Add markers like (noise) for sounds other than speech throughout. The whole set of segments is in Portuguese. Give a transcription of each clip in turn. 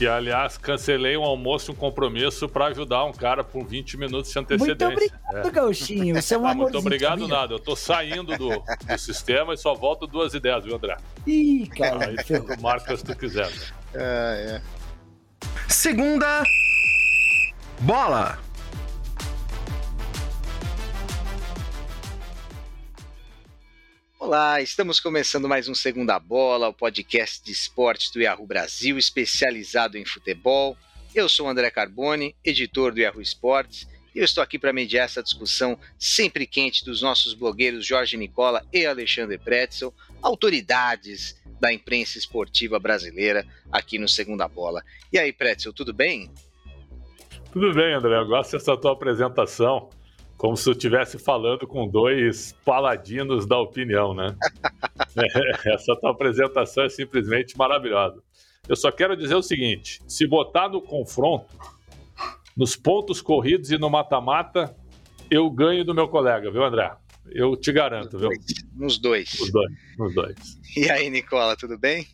que aliás cancelei um almoço, um compromisso para ajudar um cara por 20 minutos de antecedência. Muito obrigado, é. Gauchinho. Você é um ah, Muito obrigado, nada. Eu tô saindo do, do sistema e só volto duas ideias, viu, André? Ih, cara. Aí tu marca se tu quiser. Né? É, é. Segunda bola. Olá, estamos começando mais um Segunda Bola, o podcast de esportes do Yahoo Brasil, especializado em futebol. Eu sou o André Carboni, editor do Yahoo Esportes, e eu estou aqui para mediar essa discussão sempre quente dos nossos blogueiros Jorge Nicola e Alexandre Pretzel, autoridades da imprensa esportiva brasileira aqui no Segunda Bola. E aí, Pretzel, tudo bem? Tudo bem, André. Eu gosto dessa tua apresentação como se eu estivesse falando com dois paladinos da opinião, né? (laughs) É, essa tua apresentação é simplesmente maravilhosa. Eu só quero dizer o seguinte: se botar no confronto, nos pontos corridos e no mata-mata, eu ganho do meu colega, viu, André? Eu te garanto, nos viu? Dois. Nos dois. Nos dois. Nos dois. E aí, Nicola, tudo bem?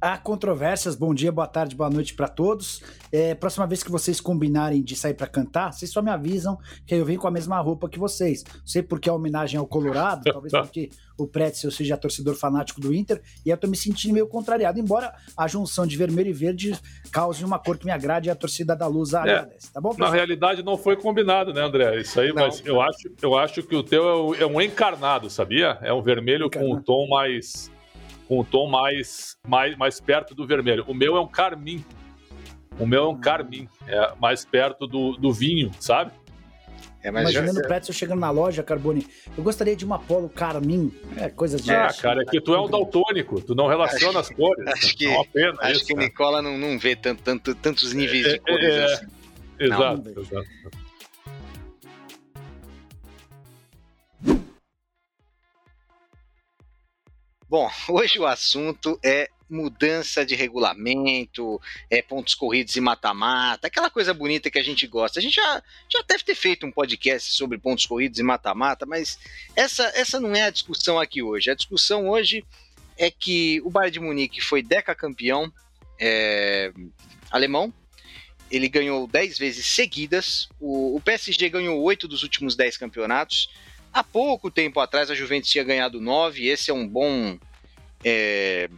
Há controvérsias. Bom dia, boa tarde, boa noite para todos. É, próxima vez que vocês combinarem de sair para cantar, vocês só me avisam que eu venho com a mesma roupa que vocês. Não sei porque é homenagem ao Colorado, (laughs) talvez porque o Pretzel seja torcedor fanático do Inter, e eu tô me sentindo meio contrariado, embora a junção de vermelho e verde cause uma cor que me agrade e a torcida da Luz é, agradece, tá bom? Pessoal? Na realidade não foi combinado, né, André? Isso aí, não, mas eu acho, eu acho que o teu é um encarnado, sabia? É um vermelho encarnado. com um tom mais com um tom mais, mais, mais perto do vermelho. O meu é um carmim. O meu é um carmim, é mais perto do, do vinho, sabe? É, Imaginando o Pretzel chegando na loja, Carbone, eu gostaria de uma polo carmim, é coisa de... Ah, cara, é que tu é um daltônico, tu não relaciona acho, as cores. Acho que, é uma pena acho isso, que o Nicola não, não vê tanto, tanto, tantos níveis é, de cores é, assim. Exato, não. exato. Bom, (laughs) hoje o assunto é mudança de regulamento, é pontos corridos e mata-mata, aquela coisa bonita que a gente gosta. A gente já, já deve ter feito um podcast sobre pontos corridos e mata-mata, mas essa, essa não é a discussão aqui hoje. A discussão hoje é que o Bayern de Munique foi decacampeão é, alemão, ele ganhou 10 vezes seguidas, o, o PSG ganhou 8 dos últimos 10 campeonatos, Há pouco tempo atrás a Juventus tinha ganhado 9, esse é um bom é,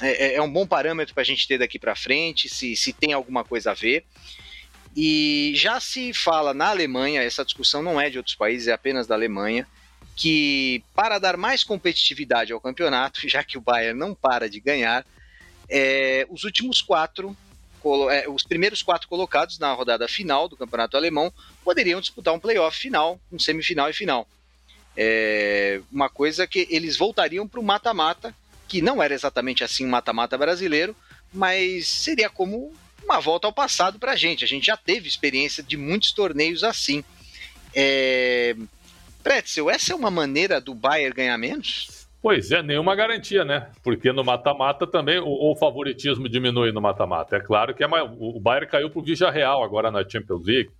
é, é um bom parâmetro para a gente ter daqui para frente, se, se tem alguma coisa a ver. E já se fala na Alemanha, essa discussão não é de outros países, é apenas da Alemanha, que para dar mais competitividade ao campeonato, (laughs) já que o Bayern não para de ganhar, é, os últimos quatro, é, os primeiros quatro colocados na rodada final do campeonato alemão poderiam disputar um playoff final, um semifinal e final. É uma coisa que eles voltariam para o mata-mata, que não era exatamente assim um mata-mata brasileiro, mas seria como uma volta ao passado para a gente. A gente já teve experiência de muitos torneios assim. É... Pretzel, essa é uma maneira do Bayern ganhar menos? Pois é, nenhuma garantia, né? Porque no mata-mata também o, o, favoritismo diminui no mata-mata. É claro que é o Bayern caiu para o Real agora na Champions League.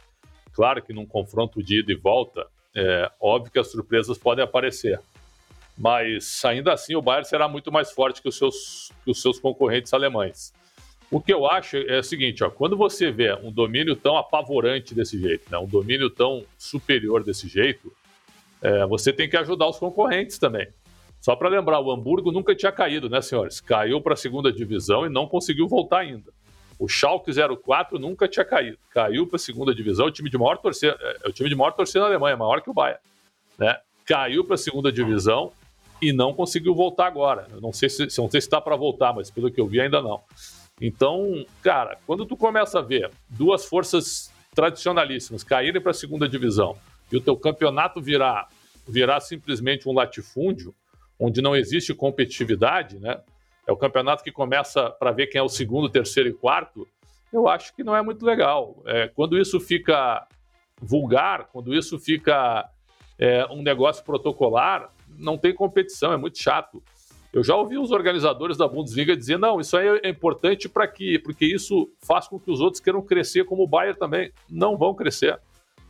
Claro que num confronto de ida e volta, é óbvio que as surpresas podem aparecer. Mas ainda assim o Bayern será muito mais forte que os seus, que os seus concorrentes alemães. O que eu acho é o seguinte, ó, quando você vê um domínio tão apavorante desse jeito, né, um domínio tão superior desse jeito, é, você tem que ajudar os concorrentes também. Só para lembrar, o Hamburgo nunca tinha caído, né, senhores? Caiu para a segunda divisão e não conseguiu voltar ainda. O Schalke 04 nunca tinha caído. Caiu para a segunda divisão, o time de maior torcida, é, é o time de maior torcida na Alemanha, maior que o Bayern. Né? Caiu para a segunda divisão e não conseguiu voltar agora. Eu não sei se, não sei se está para voltar, mas pelo que eu vi ainda não. Então, cara, quando tu começa a ver duas forças tradicionalíssimas caírem para a segunda divisão e o teu campeonato virar virar simplesmente um latifúndio, onde não existe competitividade, né? É o campeonato que começa para ver quem é o segundo, terceiro e quarto, eu acho que não é muito legal. É, quando isso fica vulgar, quando isso fica é, um negócio protocolar, não tem competição, é muito chato. Eu já ouvi os organizadores da Bundesliga dizer: não, isso aí é importante para que, porque isso faz com que os outros queiram crescer, como o Bayern também. Não vão crescer,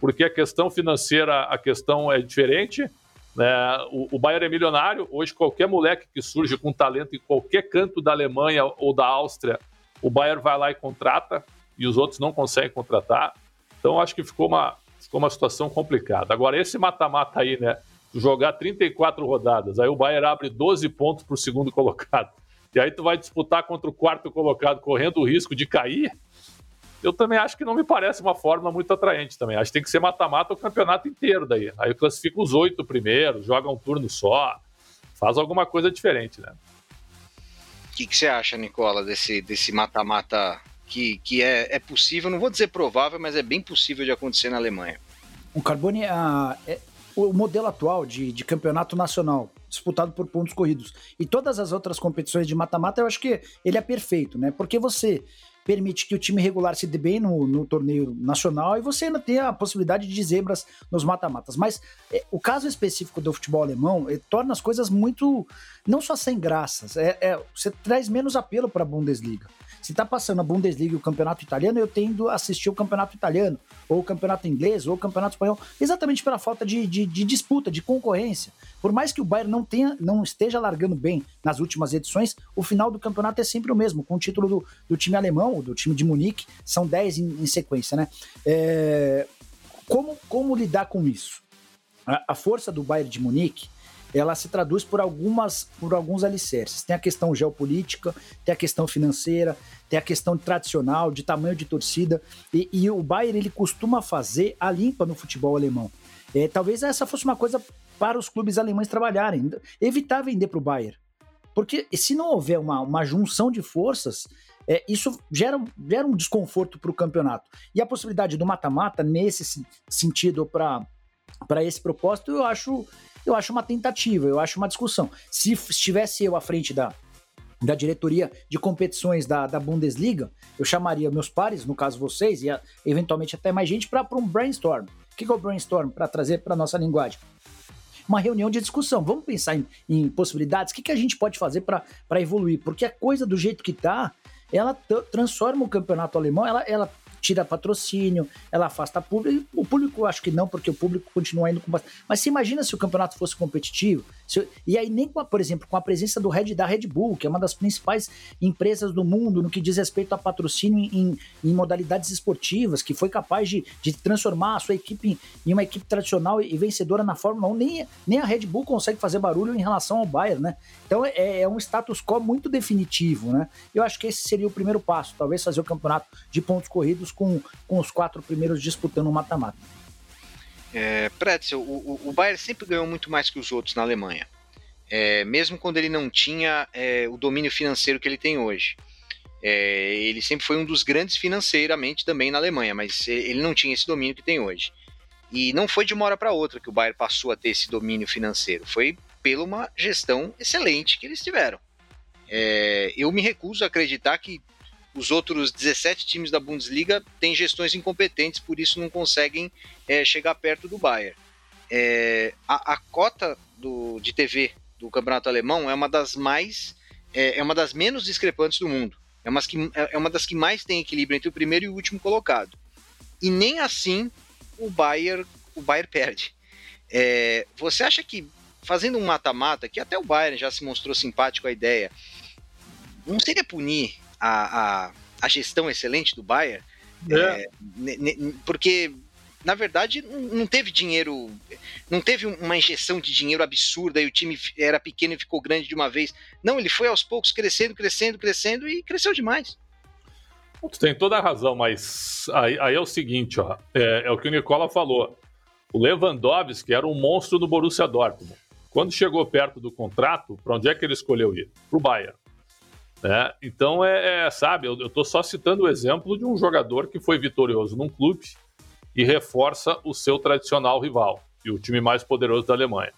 porque a questão financeira, a questão é diferente né? O, o Bayern é milionário. Hoje, qualquer moleque que surge com talento em qualquer canto da Alemanha ou da Áustria o Bayern vai lá e contrata e os outros não conseguem contratar. Então acho que ficou uma, ficou uma situação complicada. Agora, esse mata-mata aí, né? Jogar 34 rodadas, aí o Bayern abre 12 pontos para o segundo (laughs) colocado. E aí tu vai disputar contra o quarto colocado, correndo o risco de cair. Eu também acho que não me parece uma forma muito atraente também. Acho que tem que ser mata-mata o campeonato inteiro daí. Aí classifica os oito primeiros, joga um turno só, faz alguma coisa diferente, né? O que, que você acha, Nicola, desse desse mata-mata que, que é, é possível, não vou dizer provável, mas é bem possível de acontecer na Alemanha? O Carbone, a, é, o modelo atual de, de campeonato nacional, disputado por pontos corridos, e todas as outras competições de mata-mata, eu acho que ele é perfeito, né? Porque você permite que o time regular se dê bem no, no torneio nacional e você ainda tem a possibilidade de zebras nos mata-matas. Mas é, o caso específico do futebol alemão é, torna as coisas muito, não só sem graças, é, é você traz menos apelo para a Bundesliga. Se tá passando a Bundesliga e o campeonato italiano, eu tendo a assistir o campeonato italiano, ou o campeonato inglês, ou o campeonato espanhol, exatamente pela falta de, de, de disputa, de concorrência. Por mais que o Bayern não, tenha, não esteja largando bem nas últimas edições, o final do campeonato é sempre o mesmo, com o título do, do time alemão, do time de Munique, são 10 em, em sequência, né? É, como, como lidar com isso? A, a força do Bayern de Munique ela se traduz por algumas por alguns alicerces. Tem a questão geopolítica, tem a questão financeira, tem a questão tradicional de tamanho de torcida e, e o Bayern ele costuma fazer a limpa no futebol alemão. É, talvez essa fosse uma coisa para os clubes alemães trabalharem, evitar vender para o Bayern, porque se não houver uma, uma junção de forças é, isso gera, gera um desconforto para o campeonato. E a possibilidade do mata-mata, nesse sentido, para esse propósito, eu acho eu acho uma tentativa, eu acho uma discussão. Se estivesse eu à frente da, da diretoria de competições da, da Bundesliga, eu chamaria meus pares, no caso vocês, e eventualmente até mais gente, para um brainstorm. O que é o brainstorm? Para trazer para nossa linguagem uma reunião de discussão. Vamos pensar em, em possibilidades, o que, que a gente pode fazer para evoluir? Porque a coisa do jeito que está, ela transforma o campeonato alemão, ela, ela tira patrocínio, ela afasta público. O público, acho que não, porque o público continua indo com bastante. Mas se imagina se o campeonato fosse competitivo, se, e aí nem, com a, por exemplo, com a presença do Red, da Red Bull, que é uma das principais empresas do mundo no que diz respeito a patrocínio em, em modalidades esportivas, que foi capaz de, de transformar a sua equipe em, uma equipe tradicional e vencedora na Fórmula 1, nem, nem a Red Bull consegue fazer barulho em relação ao Bayern, né? Então é, é um status quo muito definitivo, né? Eu acho que esse seria o primeiro passo, talvez fazer o campeonato de pontos corridos com, com os quatro primeiros disputando o mata-mata. É, Pretzel, o, o, Bayern sempre ganhou muito mais que os outros na Alemanha. É, mesmo quando ele não tinha é, o domínio financeiro que ele tem hoje. É, ele sempre foi um dos grandes financeiramente também na Alemanha, mas ele não tinha esse domínio que tem hoje. E não foi de uma hora para outra que o Bayern passou a ter esse domínio financeiro. Foi pela uma gestão excelente que eles tiveram. É, eu me recuso a acreditar que os outros 17 times da Bundesliga têm gestões incompetentes, por isso não conseguem é, chegar perto do Bayern. É, a, a, cota do, de TV do campeonato alemão é uma das mais é, é uma das menos discrepantes do mundo. É uma, que, é, é uma das que mais tem equilíbrio entre o primeiro e o último colocado. E nem assim o Bayern o Bayern perde. É, você acha que fazendo um mata-mata, que até o Bayern já se mostrou simpático à ideia, não seria punir a, a, a gestão excelente do Bayern, é. É, porque na verdade não teve dinheiro, não teve uma injeção de dinheiro absurda e o time era pequeno e ficou grande de uma vez. Não, ele foi aos poucos crescendo, crescendo, crescendo e cresceu demais. Tu tem toda a razão, mas aí, aí é o seguinte, ó, é, é, o que o Nicola falou. O Lewandowski era um monstro do Borussia Dortmund. Quando chegou perto do contrato, para onde é que ele escolheu ir? Para o Bayern. Né? Então, é, é sabe, eu estou só citando o exemplo de um jogador que foi vitorioso num clube e reforça o seu tradicional rival e o time mais poderoso da Alemanha.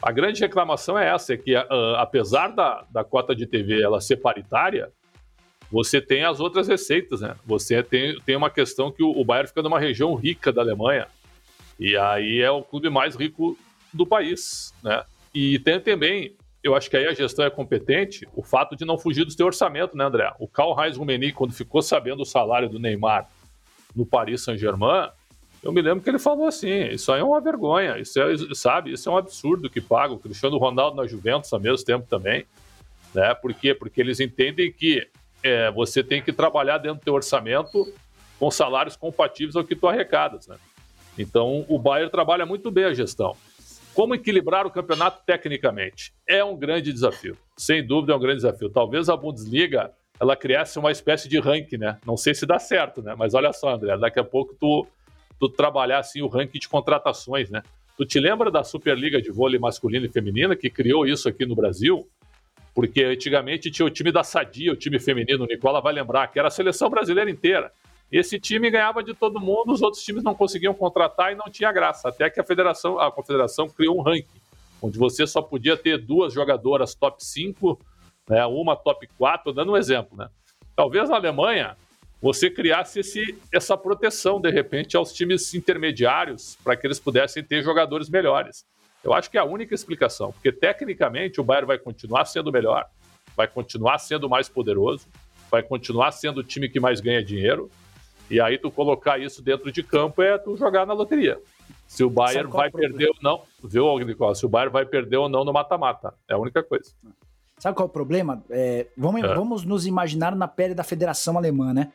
A grande reclamação é essa, é que uh, apesar da, da cota de TV ela ser paritária, você tem as outras receitas, né? Você tem, tem uma questão que o, o Bayern fica numa região rica da Alemanha, e aí é o clube mais rico do país, né? E tem também eu acho que aí a gestão é competente, o fato de não fugir do seu orçamento, né, André? O Karl-Heinz Rummenigge, quando ficou sabendo o salário do Neymar no Paris Saint-Germain, eu me lembro que ele falou assim, isso aí é uma vergonha, isso é, sabe, isso é um absurdo que paga. O Cristiano Ronaldo na Juventus ao mesmo tempo também, né? Por quê? Porque eles entendem que é, você tem que trabalhar dentro do teu orçamento com salários compatíveis ao que tu arrecadas, né? Então, o Bayern trabalha muito bem a gestão. Como equilibrar o campeonato tecnicamente? É um grande desafio. Sem dúvida é um grande desafio. Talvez a Bundesliga ela criasse uma espécie de ranking, né? Não sei se dá certo, né? Mas olha só, André, daqui a pouco tu, tu trabalhar assim o ranking de contratações, né? Tu te lembra da Superliga de vôlei masculino e feminina que criou isso aqui no Brasil? Porque antigamente tinha o time da Sadia, o time feminino, o Nicola vai lembrar, que era a seleção brasileira inteira. Esse time ganhava de todo mundo, os outros times não conseguiam contratar e não tinha graça. Até que a federação, a confederação criou um ranking, onde você só podia ter duas jogadoras top 5, né, uma top 4, dando um exemplo. Né? Talvez na Alemanha você criasse esse, essa proteção, de repente, aos times intermediários, para que eles pudessem ter jogadores melhores. Eu acho que é a única explicação, porque tecnicamente o Bayern vai continuar sendo melhor, vai continuar sendo mais poderoso, vai continuar sendo o time que mais ganha dinheiro, e aí tu colocar isso dentro de campo é tu jogar na loteria. Se o Bayern vai perder ou não, viu, Nicolas? Se o Bayern vai perder ou não no mata-mata. É a única coisa. Sabe qual é o problema? É, vamos, é. vamos nos imaginar na pele da Federação Alemã, né?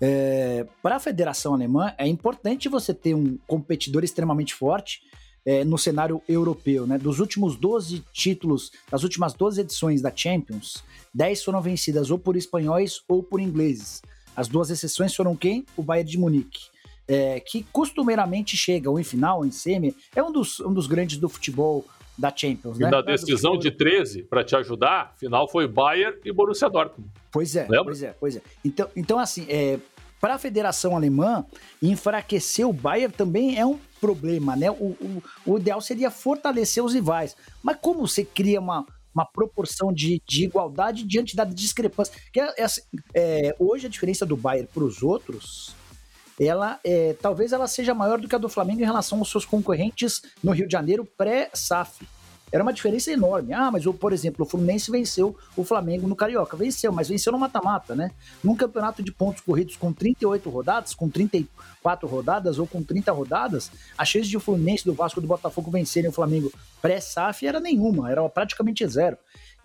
É, Para a Federação Alemã, é importante você ter um competidor extremamente forte é, no cenário europeu. Né? Dos últimos 12 títulos, das últimas 12 edições da Champions, 10 foram vencidas ou por espanhóis ou por ingleses. As duas exceções foram quem? O Bayern de Munique. É, que costumeiramente chega ou em final, em semi, é um dos, um dos grandes do futebol da Champions, e né? na decisão de 13, para te ajudar, final foi Bayern e Borussia Dortmund. Pois é, Lembra? pois é, pois é. Então, então assim, é, para a Federação Alemã, enfraquecer o Bayern também é um problema, né? O, o, o, ideal seria fortalecer os rivais. Mas como você cria uma, uma proporção de, de igualdade diante da discrepância? Que é, é, assim, é hoje a diferença do Bayern para os outros ela é, talvez ela seja maior do que a do Flamengo em relação aos seus concorrentes no Rio de Janeiro pré-SAF. Era uma diferença enorme. Ah, mas, por exemplo, o Fluminense venceu o Flamengo no Carioca. Venceu, mas venceu no mata-mata, né? Num campeonato de pontos corridos com 38 rodadas, com 34 rodadas ou com 30 rodadas, a chance de o Fluminense, do Vasco do Botafogo vencerem o Flamengo pré-SAF era nenhuma, era praticamente zero.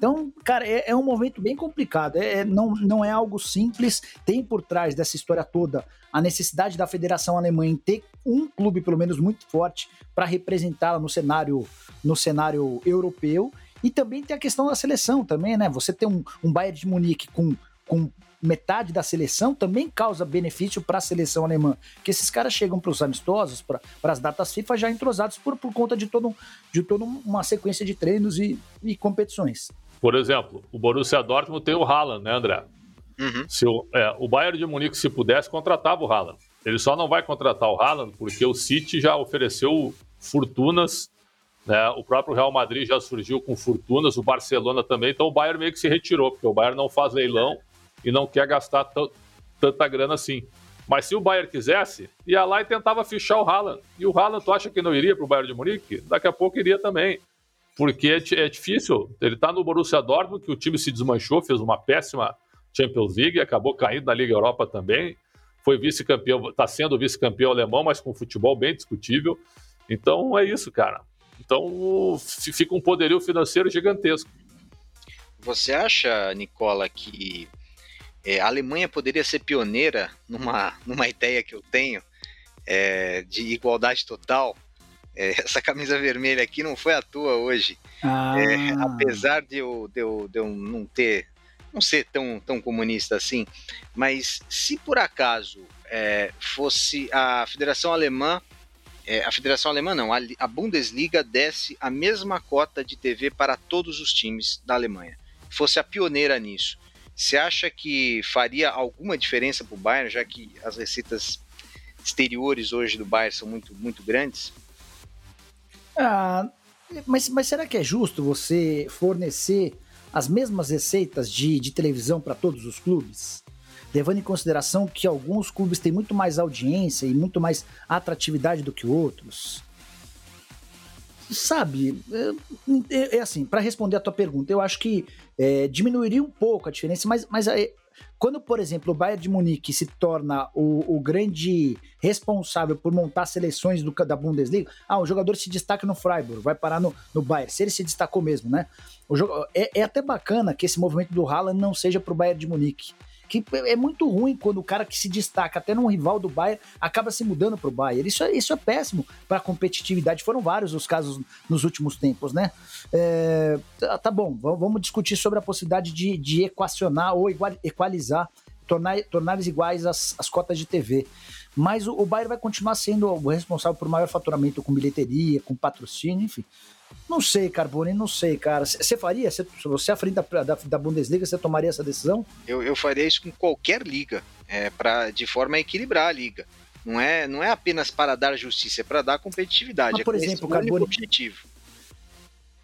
Então, cara, é, é um momento bem complicado. É, é, não, não é algo simples. Tem por trás dessa história toda a necessidade da Federação Alemã em ter um clube, pelo menos, muito forte para representá-la no cenário, no cenário europeu. E também tem a questão da seleção também, né? Você ter um, um Bayern de Munique com, com metade da seleção também causa benefício para a seleção alemã. Que esses caras chegam para os amistosos, para as datas FIFA já entrosados por, por conta de, todo, de toda uma sequência de treinos e, e competições. Por exemplo, o Borussia Dortmund tem o Haaland, né, André? Uhum. Se o, é, o Bayern de Munique, se pudesse, contratava o Haaland. Ele só não vai contratar o Haaland porque o City já ofereceu fortunas, né? o próprio Real Madrid já surgiu com fortunas, o Barcelona também, então o Bayern meio que se retirou, porque o Bayern não faz leilão e não quer gastar tanta grana assim. Mas se o Bayern quisesse, ia lá e tentava fichar o Haaland. E o Haaland, tu acha que não iria para o Bayern de Munique? Daqui a pouco iria também porque é, é difícil. Ele está no Borussia Dortmund, que o time se desmanchou, fez uma péssima Champions League, acabou caindo na Liga Europa também. Foi vice-campeão, está sendo vice-campeão alemão, mas com futebol bem discutível. Então é isso, cara. Então fica um poderio financeiro gigantesco. Você acha, Nicola, que é, a Alemanha poderia ser pioneira numa, numa ideia que eu tenho é, de igualdade total é, essa camisa vermelha aqui não foi à toa hoje. Ah. É, apesar de eu, de, eu, de eu não ter, não ser tão, tão comunista assim, mas se por acaso é, fosse a Federação Alemã, é, a Federação Alemã não, a, a Bundesliga desse a mesma cota de TV para todos os times da Alemanha, fosse a pioneira nisso. Você acha que faria alguma diferença para o Bayern, já que as receitas exteriores hoje do Bayern são muito, muito grandes? Ah, mas, mas será que é justo você fornecer as mesmas receitas de, de televisão para todos os clubes? Levando em consideração que alguns clubes têm muito mais audiência e muito mais atratividade do que outros. Sabe, é, é, é assim, para responder a tua pergunta, eu acho que é, diminuiria um pouco a diferença, mas, mas é, quando, por exemplo, o Bayern de Munique se torna o, o grande responsável por montar seleções do, da Bundesliga, ah, o jogador se destaca no Freiburg, vai parar no, no Bayern, se ele se destacou mesmo, né? O, é, é até bacana que esse movimento do Haaland não seja para o Bayern de Munique, que é muito ruim quando o cara que se destaca até num rival do Bayern acaba se mudando para o Bayern. Isso, é, isso é péssimo para a competitividade. Foram vários os casos nos últimos tempos, né? É, tá, tá bom, vamos discutir sobre a possibilidade de, de equacionar ou equalizar, tornar, tornar iguais as, as cotas de TV. Mas o, o Bayern vai continuar sendo o responsável por maior faturamento com bilheteria, com patrocínio, enfim. Não sei, Carbone, não sei, cara. Você faria? Se você à frente da, da, da, Bundesliga, você tomaria essa decisão? Eu, eu faria isso com qualquer liga, é, pra, de forma a equilibrar a liga. Não é, não é apenas para dar justiça, é para dar competitividade. Mas, por é exemplo, Carbone, objetivo.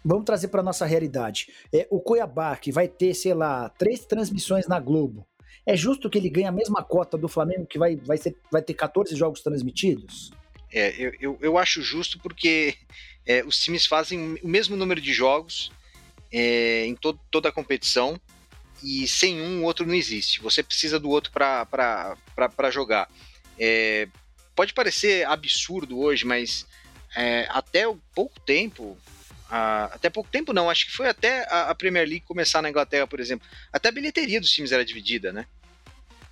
Vamos trazer para nossa realidade. É, o Cuiabá, que vai ter, sei lá, três transmissões na Globo. É justo que ele ganhe a mesma cota do Flamengo, que vai, vai, ser, vai ter 14 jogos transmitidos? É, eu, eu, eu acho justo porque é, os times fazem o mesmo número de jogos é, em to toda a competição e sem um o outro não existe. Você precisa do outro para jogar. É, pode parecer absurdo hoje, mas é, até pouco tempo, a, até pouco tempo não, acho que foi até a, a, Premier League começar na Inglaterra, por exemplo, até a bilheteria dos times era dividida, né?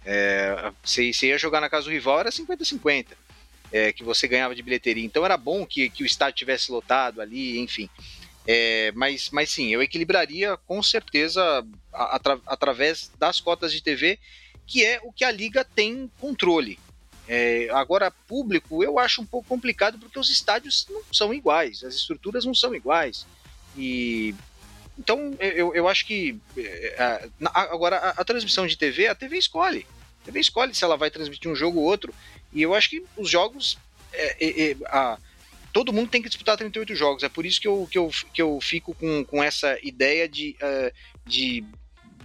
É, você ia jogar na casa do rival, era 50-50 é, que você ganhava de bilheteria. Então era bom que, que o estádio tivesse lotado ali, enfim. É, mas, mas sim, eu equilibraria com certeza atra, através das cotas de TV, que é o que a liga tem controle. É, agora, público, eu acho um pouco complicado porque os estádios não são iguais, as estruturas não são iguais. E então eu, eu acho que é, agora a, a, transmissão de TV, a TV escolhe. A TV escolhe se ela vai transmitir um jogo ou outro. E eu acho que os jogos. É, é, é, a, todo mundo tem que disputar 38 jogos. É por isso que eu, que eu, que eu fico com, com essa ideia de. Uh, de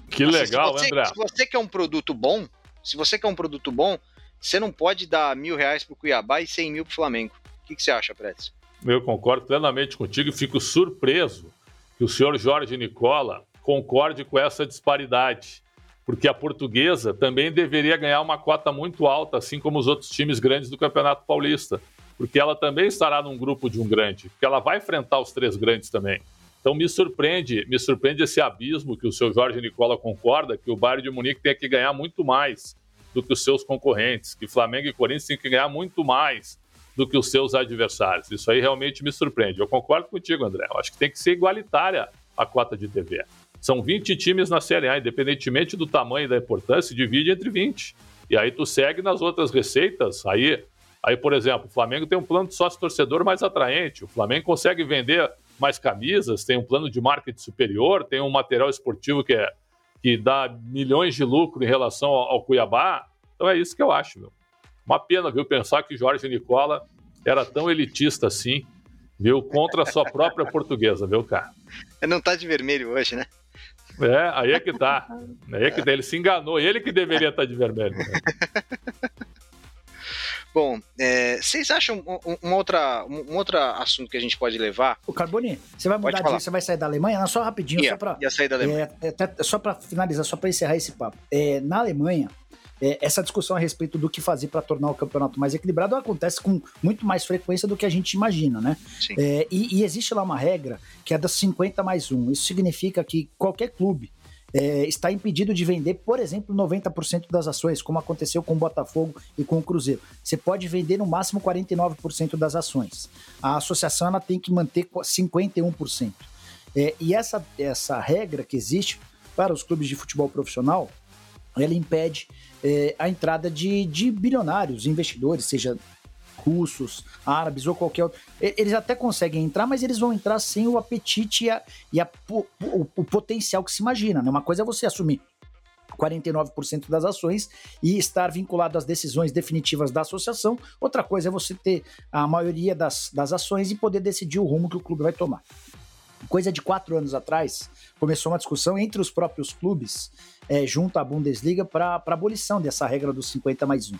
que assim, legal, se você, André. Se você quer um produto bom, se você quer um produto bom, você não pode dar mil reais pro Cuiabá e cem mil pro Flamengo. O que, que você acha, Prédio? Eu concordo plenamente contigo e fico surpreso que o senhor Jorge Nicola concorde com essa disparidade porque a portuguesa também deveria ganhar uma cota muito alta, assim como os outros times grandes do Campeonato Paulista, porque ela também estará num grupo de um grande, porque ela vai enfrentar os três grandes também. Então me surpreende, me surpreende esse abismo que o seu Jorge Nicola concorda que o Bayern de Munique tem que ganhar muito mais do que os seus concorrentes, que Flamengo e Corinthians têm que ganhar muito mais do que os seus adversários. Isso aí realmente me surpreende. Eu concordo contigo, André. Eu acho que tem que ser igualitária a cota de TV. São 20 times na Série A, independentemente do tamanho e da importância, divide entre 20. E aí tu segue nas outras receitas. Aí, aí por exemplo, o Flamengo tem um plano de sócio-torcedor mais atraente. O Flamengo consegue vender mais camisas, tem um plano de marketing superior, tem um material esportivo que, é, que dá milhões de lucro em relação ao, ao Cuiabá. Então é isso que eu acho, meu. Uma pena, viu, pensar que Jorge Nicola era tão elitista assim, viu, contra a sua própria portuguesa, viu, cara? Não tá de vermelho hoje, né? É, aí é que tá. Aí é que tá. Ele se enganou. Ele que deveria estar de vermelho. Né? (laughs) Bom, é, vocês acham um, um, outra, um, um outro assunto que a gente pode levar? O Carboni, você vai mudar de você vai sair da Alemanha? Não, só rapidinho, ia, só para. Ia sair da Alemanha. É, é, só para finalizar, só para encerrar esse papo. É, na Alemanha, é, essa discussão a respeito do que fazer para tornar o campeonato mais equilibrado acontece com muito mais frequência do que a gente imagina, né? É, e, e, existe lá uma regra que é das 50 mais 1. Isso significa que qualquer clube é, está impedido de vender, por exemplo, 90% das ações, como aconteceu com o Botafogo e com o Cruzeiro. Você pode vender no máximo 49% das ações. A associação ela tem que manter 51%. É, e essa, essa regra que existe para os clubes de futebol profissional, ela impede é, a entrada de, de bilionários, investidores, seja russos, árabes ou qualquer outro. Eles até conseguem entrar, mas eles vão entrar sem o apetite e, a, e a, o, o, potencial que se imagina. Né? Uma coisa é você assumir 49% das ações e estar vinculado às decisões definitivas da associação. Outra coisa é você ter a maioria das, das ações e poder decidir o rumo que o clube vai tomar. Coisa de quatro anos atrás, começou uma discussão entre os próprios clubes, é, junto à Bundesliga, para a abolição dessa regra dos 50 mais 1.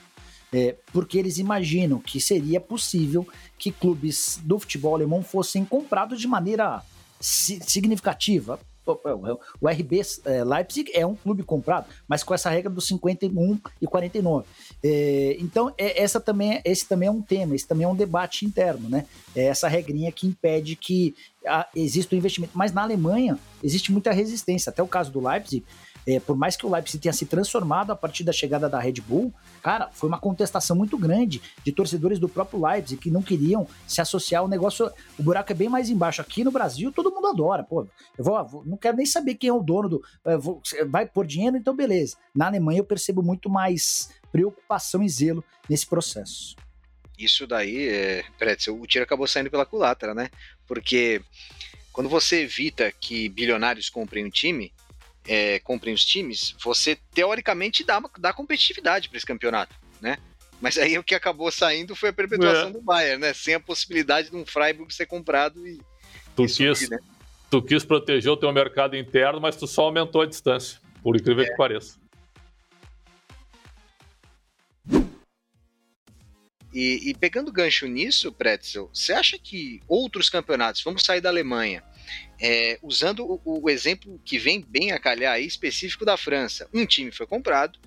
É, porque eles imaginam que seria possível que clubes do futebol alemão fossem comprados de maneira significativa. O RB é, Leipzig é um clube comprado, mas com essa regra dos 51 e 49. É, então, é, essa também, esse também é um tema, esse também é um debate interno, né? É essa regrinha que impede que a, existe o investimento. Mas na Alemanha existe muita resistência. Até o caso do Leipzig, é, por mais que o Leipzig tenha se transformado a partir da chegada da Red Bull, cara, foi uma contestação muito grande de torcedores do próprio Leipzig que não queriam se associar ao negócio. O buraco é bem mais embaixo. Aqui no Brasil, todo mundo adora. Pô, eu vou, não quero nem saber quem é o dono do. Vou, vai por dinheiro, então beleza. Na Alemanha eu percebo muito mais preocupação e zelo nesse processo. Isso daí, é, o tiro acabou saindo pela culatra, né? Porque quando você evita que bilionários comprem um time, é, comprem os times, você teoricamente dá, dá competitividade para esse campeonato, né? Mas aí o que acabou saindo foi a perpetuação é. do Bayern, né? Sem a possibilidade de um Freiburg ser comprado e. Tu, e quis, subir, né? tu quis proteger o teu mercado interno, mas tu só aumentou a distância, por incrível é. que pareça. E, e, pegando gancho nisso, Pretzel, você acha que outros campeonatos, vamos sair da Alemanha, é, usando o, o, exemplo que vem bem a calhar aí, específico da França. Um time foi comprado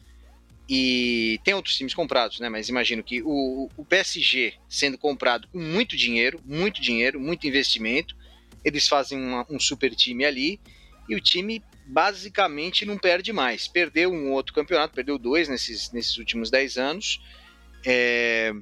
e tem outros times comprados, né? Mas imagino que o, o PSG sendo comprado com muito dinheiro, muito dinheiro, muito investimento, eles fazem uma, um super time ali e o time basicamente não perde mais. Perdeu um outro campeonato, perdeu dois nesses, nesses últimos dez anos. É,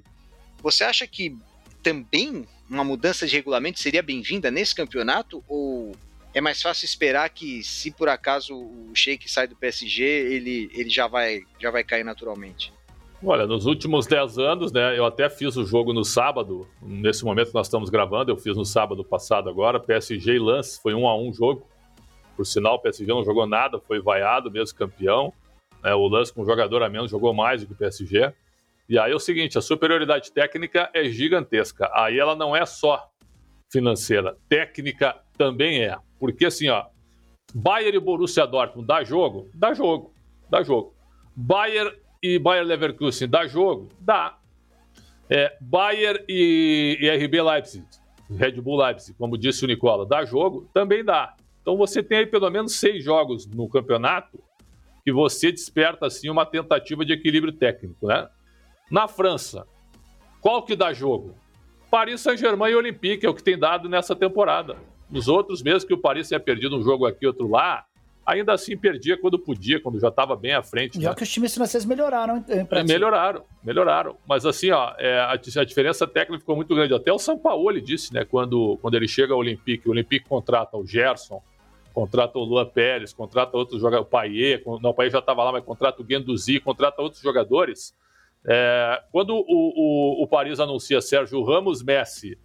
você acha que também uma mudança de regulamento seria bem-vinda nesse campeonato? Ou é mais fácil esperar que, se por acaso o Sheik sai do PSG, ele, ele já, vai, já vai cair naturalmente? Olha, nos últimos 10 anos, né, eu até fiz o jogo no sábado, nesse momento que nós estamos gravando, eu fiz no sábado passado agora, PSG e Lance, foi um a um jogo. Por sinal, o PSG não jogou nada, foi vaiado, mesmo campeão. É, o Lance com um jogador a menos jogou mais do que o PSG. E aí é o seguinte, a superioridade técnica é gigantesca. Aí ela não é só financeira, técnica também é. Porque assim, ó, Bayern e Borussia Dortmund dá jogo? Dá jogo, dá jogo. Bayern e Bayern Leverkusen dá jogo? Dá. É, Bayern e, e RB Leipzig, Red Bull Leipzig, como disse o Nicola, dá jogo? Também dá. Então você tem aí pelo menos seis jogos no campeonato que você desperta assim uma tentativa de equilíbrio técnico, né? Na França, qual que dá jogo? Paris Saint-Germain e Olympique é o que tem dado nessa temporada. Nos outros, mesmo que o Paris tenha perdido um jogo aqui, outro lá, ainda assim perdia quando podia, quando já estava bem à frente. Já né? que os times franceses melhoraram. É, melhoraram, melhoraram. Mas assim, ó, é, a, a, diferença técnica ficou muito grande. Até o Sampaoli disse, né, quando, quando ele chega ao Olympique, o Olympique contrata o Gerson, contrata o Luan Pérez, contrata outros jogadores, o Paier, não, o Paier já estava lá, mas contrata o Guendouzi, contrata outros jogadores é, quando o, o, o, Paris anuncia Sérgio Ramos, Messi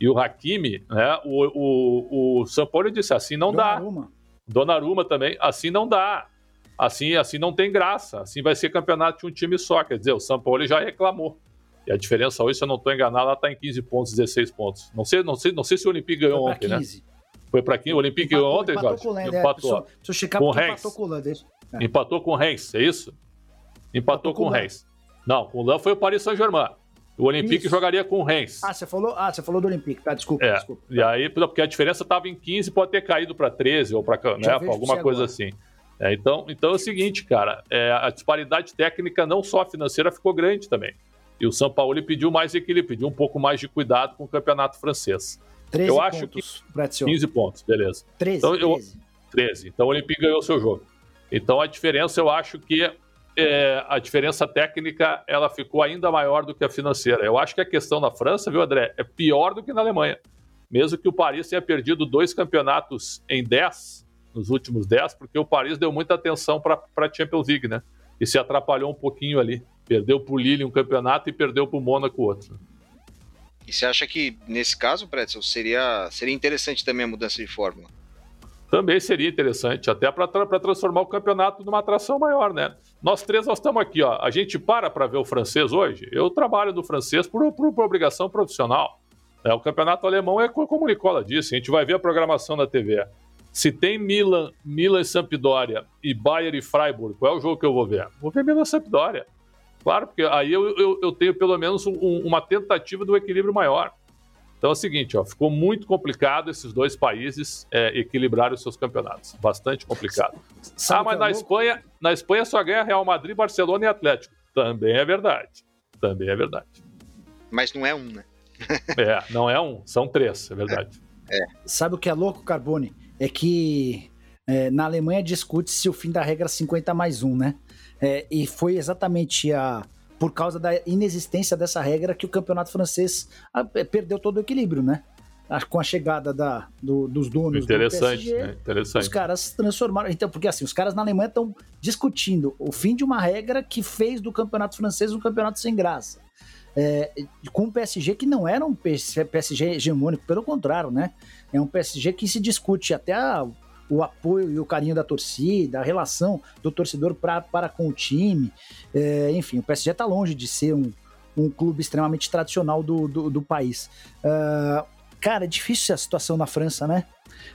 e o Hakimi, né, o, o, o São Paulo disse assim não Donnarumma. dá. Donnarumma também, assim não dá. Assim, assim não tem graça. Assim vai ser campeonato de um time só. Quer dizer, o São Paulo já reclamou. E a diferença hoje, se eu não estou enganado, ela está em 15 pontos, 16 pontos. Não sei, não sei, não sei se o Olympique ganhou ontem, 15. né? Foi para 15. O Olympique ganhou ontem, empatou Jorge? Com o empatou. É, checar com o Empatou com o Rennes. É. Empatou com o Rennes, é isso? Empatou, empatou com o Rennes. Não, o Lan foi o Paris Saint-Germain. O Olympique Isso. jogaria com o Reims. Ah, você falou, ah, você falou do Olympique, tá? Desculpa, é. desculpa. E aí, porque a diferença estava em 15, pode ter caído para 13 ou para né, alguma coisa agora. assim. É, então, então é o seguinte, cara, é, a disparidade técnica, não só financeira, ficou grande também. E o São Paulo pediu mais equilíbrio, pediu um pouco mais de cuidado com o campeonato francês. 13 eu acho pontos, que 15 pontos, beleza. 13, então, eu, 13. 13. Então o Olympique ganhou o seu jogo. Então a diferença eu acho que é, a diferença técnica ela ficou ainda maior do que a financeira. Eu acho que a questão na França, viu, André, é pior do que na Alemanha. Mesmo que o Paris tenha perdido dois campeonatos em 10, nos últimos 10, porque o Paris deu muita atenção para a Champions League, né? E se atrapalhou um pouquinho ali. Perdeu para o Lille um campeonato e perdeu para o Mônaco outro. E você acha que, nesse caso, Pretzel, seria, seria interessante também a mudança de fórmula? Também seria interessante, até para transformar o campeonato numa atração maior, né? Nós três, nós estamos aqui, ó. A gente para para ver o francês hoje. Eu trabalho no francês por, por, por obrigação profissional. É, o campeonato alemão é como o Nicola disse, a gente vai ver a programação da TV. Se tem Milan, Milan e Sampdoria e Bayern e Freiburg, qual é o jogo que eu vou ver? Vou ver Milan e Sampdoria. Claro, porque aí eu, eu, eu tenho pelo menos um, uma tentativa do equilíbrio maior. Então é o seguinte, ó, ficou muito complicado esses dois países é, equilibrarem os seus campeonatos. Bastante complicado. ah, mas é na Espanha, na Espanha só ganha Real Madrid, Barcelona e Atlético. Também é verdade. Também é verdade. Mas não é um, né? (laughs) é, não é um, são três, é verdade. É. Sabe o que é louco, Carbone? É que é, na Alemanha discute-se o fim da regra 50 mais 1, né? É, e foi exatamente a, por causa da inexistência dessa regra que o campeonato francês ah, perdeu todo o equilíbrio, né? com a chegada da, do, dos donos interessante, do PSG, né? interessante. os caras transformaram. Então, porque assim, os caras na Alemanha estão discutindo o fim de uma regra que fez do campeonato francês um campeonato sem graça. É, com o PSG que não era um PSG hegemônico, pelo contrário, né? É um PSG que se discute até a, o apoio e o carinho da torcida, a relação do torcedor pra, para com o time. É, enfim, o PSG está longe de ser um, um clube extremamente tradicional do, do, do país. Uh, Cara, é difícil a situação na França, né?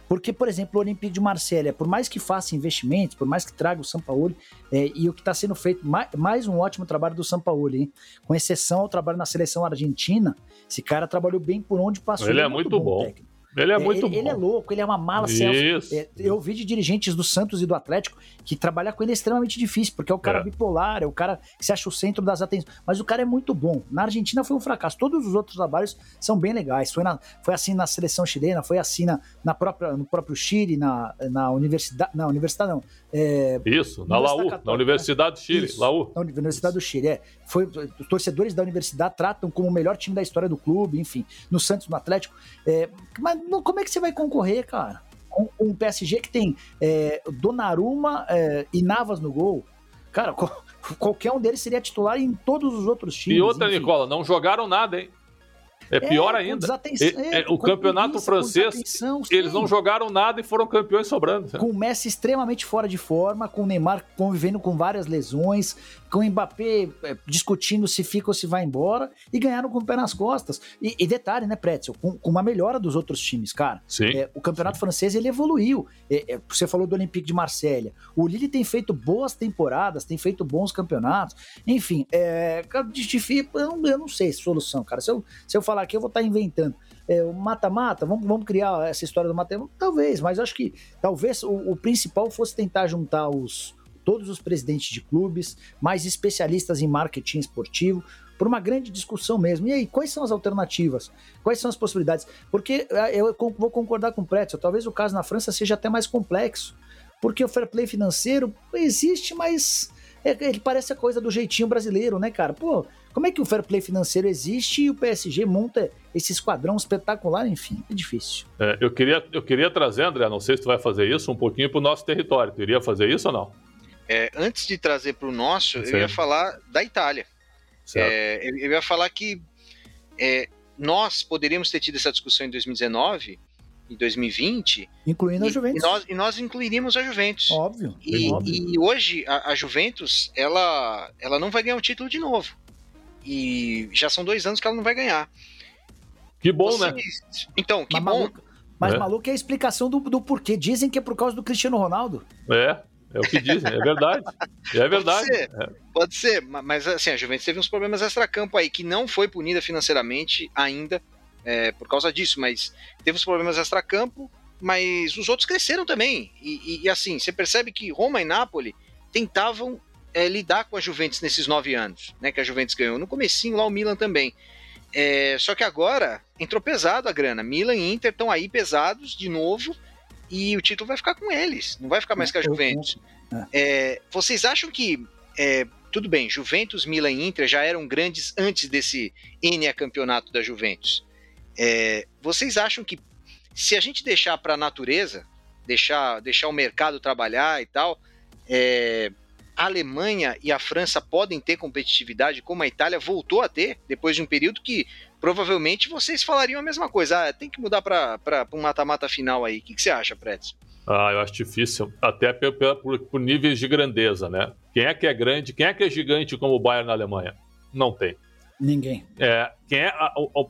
Porque, por exemplo, o Olympique de Marselha, por mais que faça investimentos, por mais que traga o Sampaoli, é, e o que está sendo feito, mais, mais, um ótimo trabalho do Sampaoli, hein? Com exceção ao trabalho na seleção argentina, esse cara trabalhou bem por onde passou. Ele, é, é muito, muito bom. bom ele é, é muito ele, bom. Ele é louco, ele é uma mala Celso. É, eu vi de dirigentes do Santos e do Atlético que trabalhar com ele é extremamente difícil, porque é o cara é. bipolar, é o cara que se acha o centro das atenções. Mas o cara é muito bom. Na Argentina foi um fracasso. Todos os outros trabalhos são bem legais. Foi, na, foi assim na seleção chilena, foi assim na, na própria, no próprio Chile, na, na universidade. Na universidade não. É, Isso, na Laú, Católica, na Universidade do Chile. Isso, Laú. Na Universidade do Chile, é. Foi, os torcedores da universidade tratam como o melhor time da história do clube, enfim, no Santos, no Atlético. É, mas como é que você vai concorrer, cara? Com um PSG que tem é, Donnarumma é, e Navas no gol. Cara, (laughs) qualquer um deles seria titular em todos os outros times. E outra, enfim. Nicola, não jogaram nada, hein? É pior é, ainda. É, é, o campeonato francês, eles não jogaram nada e foram campeões sobrando. Com o Messi extremamente fora de forma, com o Neymar convivendo com várias lesões, com o Mbappé é, discutindo se fica ou se vai embora, e ganharam com o pé nas costas. E, e detalhe, né, Pretzel, com, com, uma melhora dos outros times, cara. Sim. É, o campeonato sim. francês, ele evoluiu. É, você falou do Olympique de Marselha. O Lille tem feito boas temporadas, tem feito bons campeonatos. Enfim, é, eu não sei solução, cara. Se eu, se eu falar aqui, eu vou estar tá inventando. É, o mata-mata, vamos, vamos criar essa história do mata-mata? Talvez, mas acho que talvez o, o principal fosse tentar juntar os, todos os presidentes de clubes, mais especialistas em marketing esportivo, por uma grande discussão mesmo. E aí, quais são as alternativas? Quais são as possibilidades? Porque é, eu vou concordar com o Pretzel, talvez o caso na França seja até mais complexo, porque o fair play financeiro existe, mas é, ele parece a coisa do jeitinho brasileiro, né, cara? Pô, como é que o fair play financeiro existe e o PSG monta esse esquadrão espetacular? Enfim, é difícil. É, eu, queria, eu queria trazer, André, não sei se tu vai fazer isso, um pouquinho para o nosso território. Tu iria fazer isso ou não? É, antes de trazer para o nosso, certo. eu ia falar da Itália. É, eu ia falar que é, nós poderíamos ter tido essa discussão em 2019 em 2020. Incluindo e, a Juventus. E nós, e nós incluiríamos a Juventus. Óbvio. E, óbvio. e hoje a, a, Juventus, ela, ela não vai ganhar um título de novo. E já são dois anos que ela não vai ganhar. Que bom, né? Então, que mas bom. Maluco, mas é. maluco é a explicação do, do porquê. Dizem que é por causa do Cristiano Ronaldo. É, é o que dizem, é verdade. É verdade. Pode ser, é. pode ser, mas assim, a Juventus teve uns problemas extra-campo aí, que não foi punida financeiramente ainda é, por causa disso, mas teve uns problemas extra-campo, mas os outros cresceram também. E, e, e, assim, você percebe que Roma e Nápoles tentavam é, lidar com a Juventus nesses nove anos, né? Que a Juventus ganhou. No comecinho lá o Milan também. É, só que agora entrou pesado a grana. Milan e Inter estão aí pesados de novo e o título vai ficar com eles, não vai ficar mais com a Juventus. É, vocês acham que é, tudo bem, Juventus, Milan e Inter já eram grandes antes desse NA campeonato da Juventus. É, vocês acham que se a gente deixar para a natureza, deixar, deixar o mercado trabalhar e tal, é, a Alemanha e a França podem ter competitividade como a Itália voltou a ter, depois de um período que provavelmente vocês falariam a mesma coisa. Ah, tem que mudar para um mata-mata final aí. O que, que você acha, Pretz? Ah, eu acho difícil, até por, por, por, níveis de grandeza, né? Quem é que é grande, quem é que é gigante como o Bayern na Alemanha? Não tem. Ninguém. É, quem é,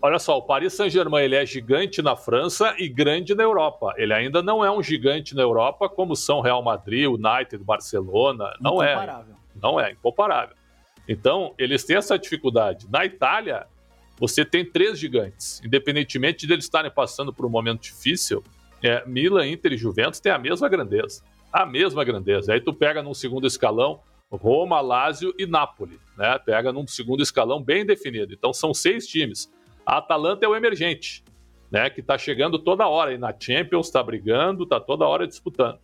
olha só, o Paris Saint-Germain ele é gigante na França e grande na Europa. Ele ainda não é um gigante na Europa como são Real Madrid, United, Barcelona. Não é. Não é, incomparável. Então, eles têm essa dificuldade. Na Itália, você tem três gigantes. Independentemente de eles estarem passando por um momento difícil, é, Milan, Inter e Juventus têm a mesma grandeza. A mesma grandeza. Aí tu pega num segundo escalão Roma, Lazio e Napoli, né? Pega num segundo escalão bem definido. Então são seis times. A Atalanta é o emergente. né, que está chegando toda hora aí na Champions, está brigando, está toda hora disputando.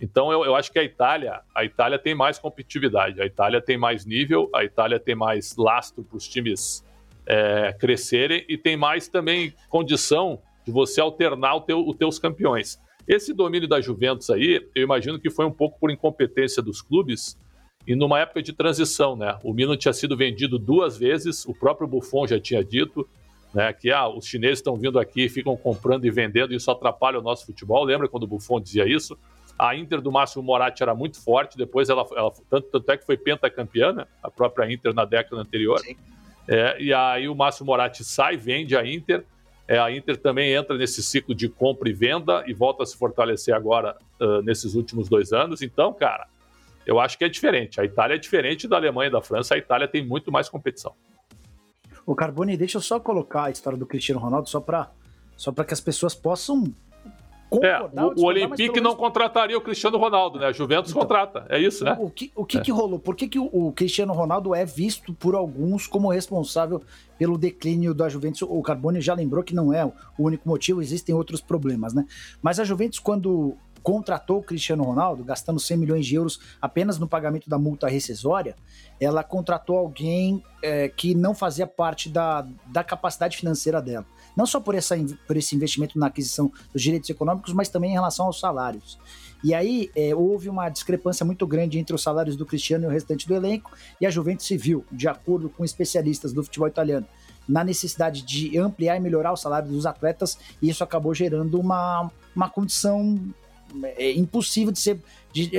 Então eu, eu acho que a Itália, a Itália tem mais competitividade, a Itália tem mais nível, a Itália tem mais lastro para os times é, crescerem e tem mais também condição de você alternar teu, os teus campeões. Esse domínio da Juventus aí, eu imagino que foi um pouco por incompetência dos clubes e numa época de transição, né? O Milan tinha sido vendido duas vezes, o próprio Buffon já tinha dito, né, que ah, os chineses estão vindo aqui, ficam comprando e vendendo, e isso atrapalha o nosso futebol. Lembra quando o Buffon dizia isso? A Inter do Márcio Moratti era muito forte, depois ela, ela tanto, tanto, é que foi pentacampeã, né? a própria Inter na década anterior. É, e aí o Márcio Moratti sai, vende a Inter, é, a Inter também entra nesse ciclo de compra e venda e volta a se fortalecer agora uh, nesses últimos dois anos. Então, cara, eu acho que é diferente. A Itália é diferente da Alemanha e da França, a Itália tem muito mais competição. O Carboni, deixa eu só colocar a história do Cristiano Ronaldo só para só que as pessoas possam é, o, o Olympique não contrataria o Cristiano Ronaldo, né? A Juventus então, contrata, é isso, né? O que, o que, é. que rolou? Por que, que o, o, Cristiano Ronaldo é visto por alguns como responsável pelo declínio da Juventus? O Carbone já lembrou que não é o único motivo, existem outros problemas, né? Mas a Juventus, quando contratou o Cristiano Ronaldo, gastando 100 milhões de euros apenas no pagamento da multa rescisória, ela contratou alguém é, que não fazia parte da, da capacidade financeira dela não só por, essa, por esse investimento na aquisição dos direitos econômicos, mas também em relação aos salários. E aí é, houve uma discrepância muito grande entre os salários do Cristiano e o restante do elenco, e a Juventus se viu, de acordo com especialistas do futebol italiano, na necessidade de ampliar e melhorar o salário dos atletas, e isso acabou gerando uma, uma condição é, impossível de ser de,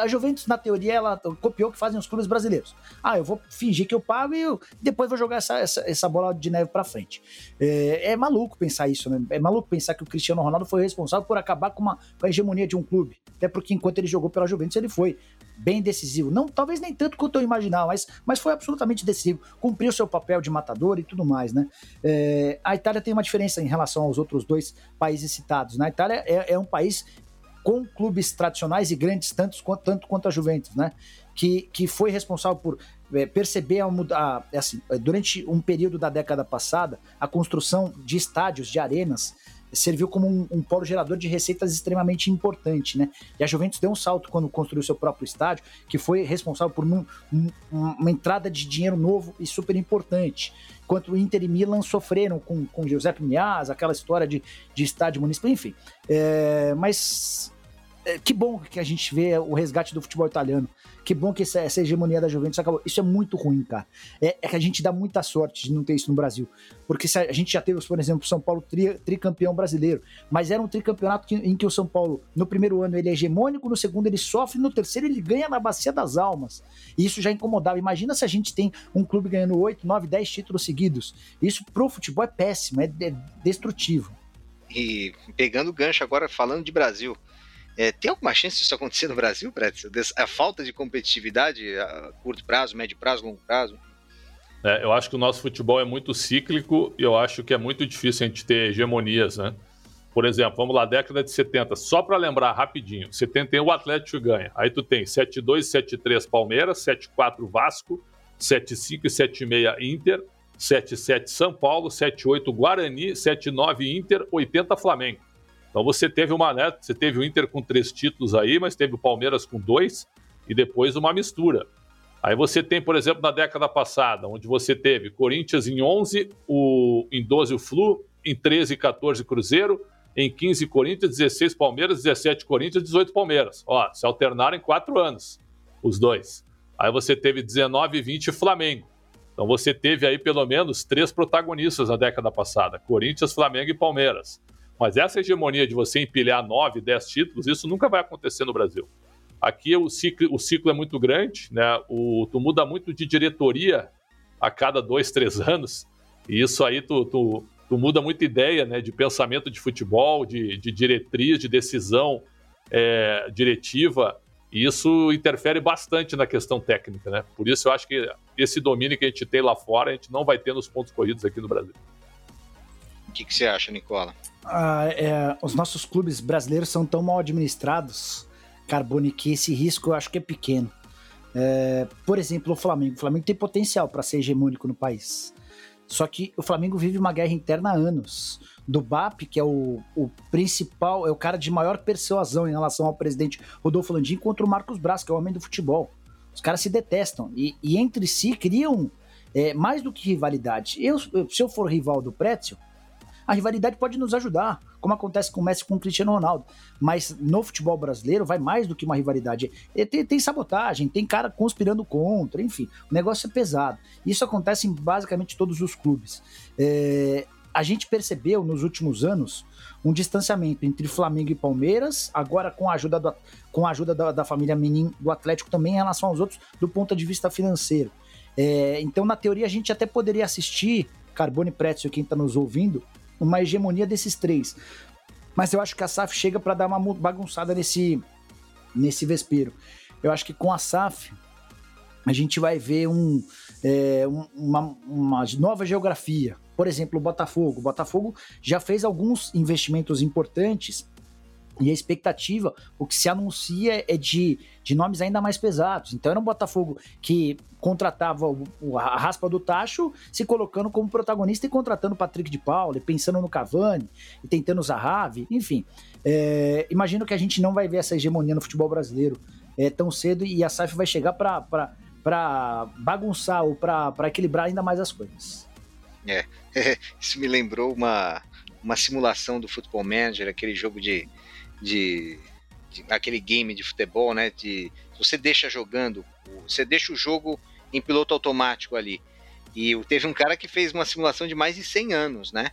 a Juventus, na teoria, ela copiou o que fazem os clubes brasileiros. Ah, eu vou fingir que eu pago e eu, depois vou jogar essa, essa, essa bola de neve para frente. É, é, maluco pensar isso, né? É maluco pensar que o Cristiano Ronaldo foi responsável por acabar com, uma, com a hegemonia de um clube. Até porque enquanto ele jogou pela Juventus, ele foi bem decisivo. Não, talvez nem tanto quanto eu imaginava, mas, mas foi absolutamente decisivo. Cumpriu seu papel de matador e tudo mais, né? É, a Itália tem uma diferença em relação aos outros dois países citados. Na né? Itália é, é um país com clubes tradicionais e grandes, quanto, tanto quanto a Juventus, né? Que, que foi responsável por é, perceber a mudar. É assim, é, durante um período da década passada, a construção de estádios, de arenas, serviu como um, um, polo gerador de receitas extremamente importante, né? E a Juventus deu um salto quando construiu seu próprio estádio, que foi responsável por um, um, uma entrada de dinheiro novo e super importante. Enquanto o Inter e Milan sofreram com, com Giuseppe Meazza, aquela história de, de estádio municipal, enfim. É, mas que bom que a gente vê o resgate do futebol italiano. Que bom que essa, essa hegemonia da Juventus acabou. Isso é muito ruim, cara. É, é, que a gente dá muita sorte de não ter isso no Brasil. Porque a, a gente já teve, por exemplo, o São Paulo tri, tricampeão brasileiro. Mas era um tricampeonato que, em que o São Paulo, no primeiro ano, ele é hegemônico, no segundo ele sofre, no terceiro ele ganha na bacia das almas. E isso já incomodava. Imagina se a gente tem um clube ganhando 8, 9, 10 títulos seguidos. Isso pro futebol é péssimo, é, é destrutivo. E pegando gancho agora, falando de Brasil. É, tem alguma chance disso acontecer no Brasil, Pretzel? A falta de competitividade a curto prazo, médio prazo, longo prazo? É, eu acho que o nosso futebol é muito cíclico e eu acho que é muito difícil a gente ter hegemonias, né? Por exemplo, vamos lá, década de 70, só para lembrar rapidinho, 71 o Atlético ganha. Aí tu tem 7-2 7-3 Palmeiras, 7-4 Vasco, 7-5 e 7-6 Inter, 7-7 São Paulo, 7-8 Guarani, 7-9 Inter, 80 Flamengo. Então você teve uma, né, você teve o Inter com três títulos aí, mas teve o Palmeiras com dois e depois uma mistura. Aí você tem, por exemplo, na década passada, onde você teve Corinthians em 11, o, em 12 o Flu, em 13 e 14 Cruzeiro, em 15 Corinthians, 16 Palmeiras, 17 Corinthians, 18 Palmeiras. Ó, se alternaram em quatro anos, os dois. Aí você teve 19 e 20 Flamengo. Então você teve aí pelo menos três protagonistas na década passada: Corinthians, Flamengo e Palmeiras. Mas essa hegemonia de você empilhar 9, 10 títulos, isso nunca vai acontecer no Brasil. Aqui o ciclo, o ciclo é muito grande, né? O, tu muda muito de diretoria a cada dois, três anos, e isso aí tu, tu, tu muda muita ideia né, de pensamento de futebol, de, de diretriz, de decisão é, diretiva, e isso interfere bastante na questão técnica, né? Por isso eu acho que esse domínio que a gente tem lá fora, a gente não vai ter nos pontos corridos aqui no Brasil. O que, que você acha, Nicola? Ah, é, os nossos clubes brasileiros são tão mal administrados, Carbone, que esse risco eu acho que é pequeno. É, por exemplo, o Flamengo. O Flamengo tem potencial para ser hegemônico no país. Só que o Flamengo vive uma guerra interna há anos. Do BAP, que é o, o principal, é o cara de maior persuasão em relação ao presidente Rodolfo Landim, contra o Marcos Braz, que é o homem do futebol. Os caras se detestam e, e entre si criam é, mais do que rivalidade. Eu, se eu for rival do Pretzel, a rivalidade pode nos ajudar, como acontece com o Messi com o Cristiano Ronaldo. Mas no futebol brasileiro vai mais do que uma rivalidade. Tem, tem, sabotagem, tem cara conspirando contra, enfim. O negócio é pesado. Isso acontece em basicamente todos os clubes. É, a gente percebeu nos últimos anos um distanciamento entre Flamengo e Palmeiras, agora com a ajuda, do, com a ajuda da, da família Menin do Atlético também em relação aos outros do ponto de vista financeiro. É, então, na teoria, a gente até poderia assistir, Carbone Pretzel, quem está nos ouvindo, uma hegemonia desses três. Mas eu acho que a SAF chega para dar uma bagunçada nesse, nesse vespeiro. Eu acho que com a SAF a gente vai ver um, é, uma, uma nova geografia. Por exemplo, o Botafogo. O Botafogo já fez alguns investimentos importantes e a expectativa, o que se anuncia é de, de nomes ainda mais pesados. Então era um Botafogo que contratava o, o, a raspa do tacho, se colocando como protagonista e contratando o Patrick de Paula, e pensando no Cavani, e tentando o Zahavi, enfim. É, imagino que a gente não vai ver essa hegemonia no futebol brasileiro é, tão cedo e a SAF vai chegar para bagunçar ou para equilibrar ainda mais as coisas. É, (laughs) isso me lembrou uma, uma simulação do Football Manager, aquele jogo de de, de aquele game de futebol, né? De você deixa jogando, você deixa o jogo em piloto automático ali. E teve um cara que fez uma simulação de mais de 100 anos, né?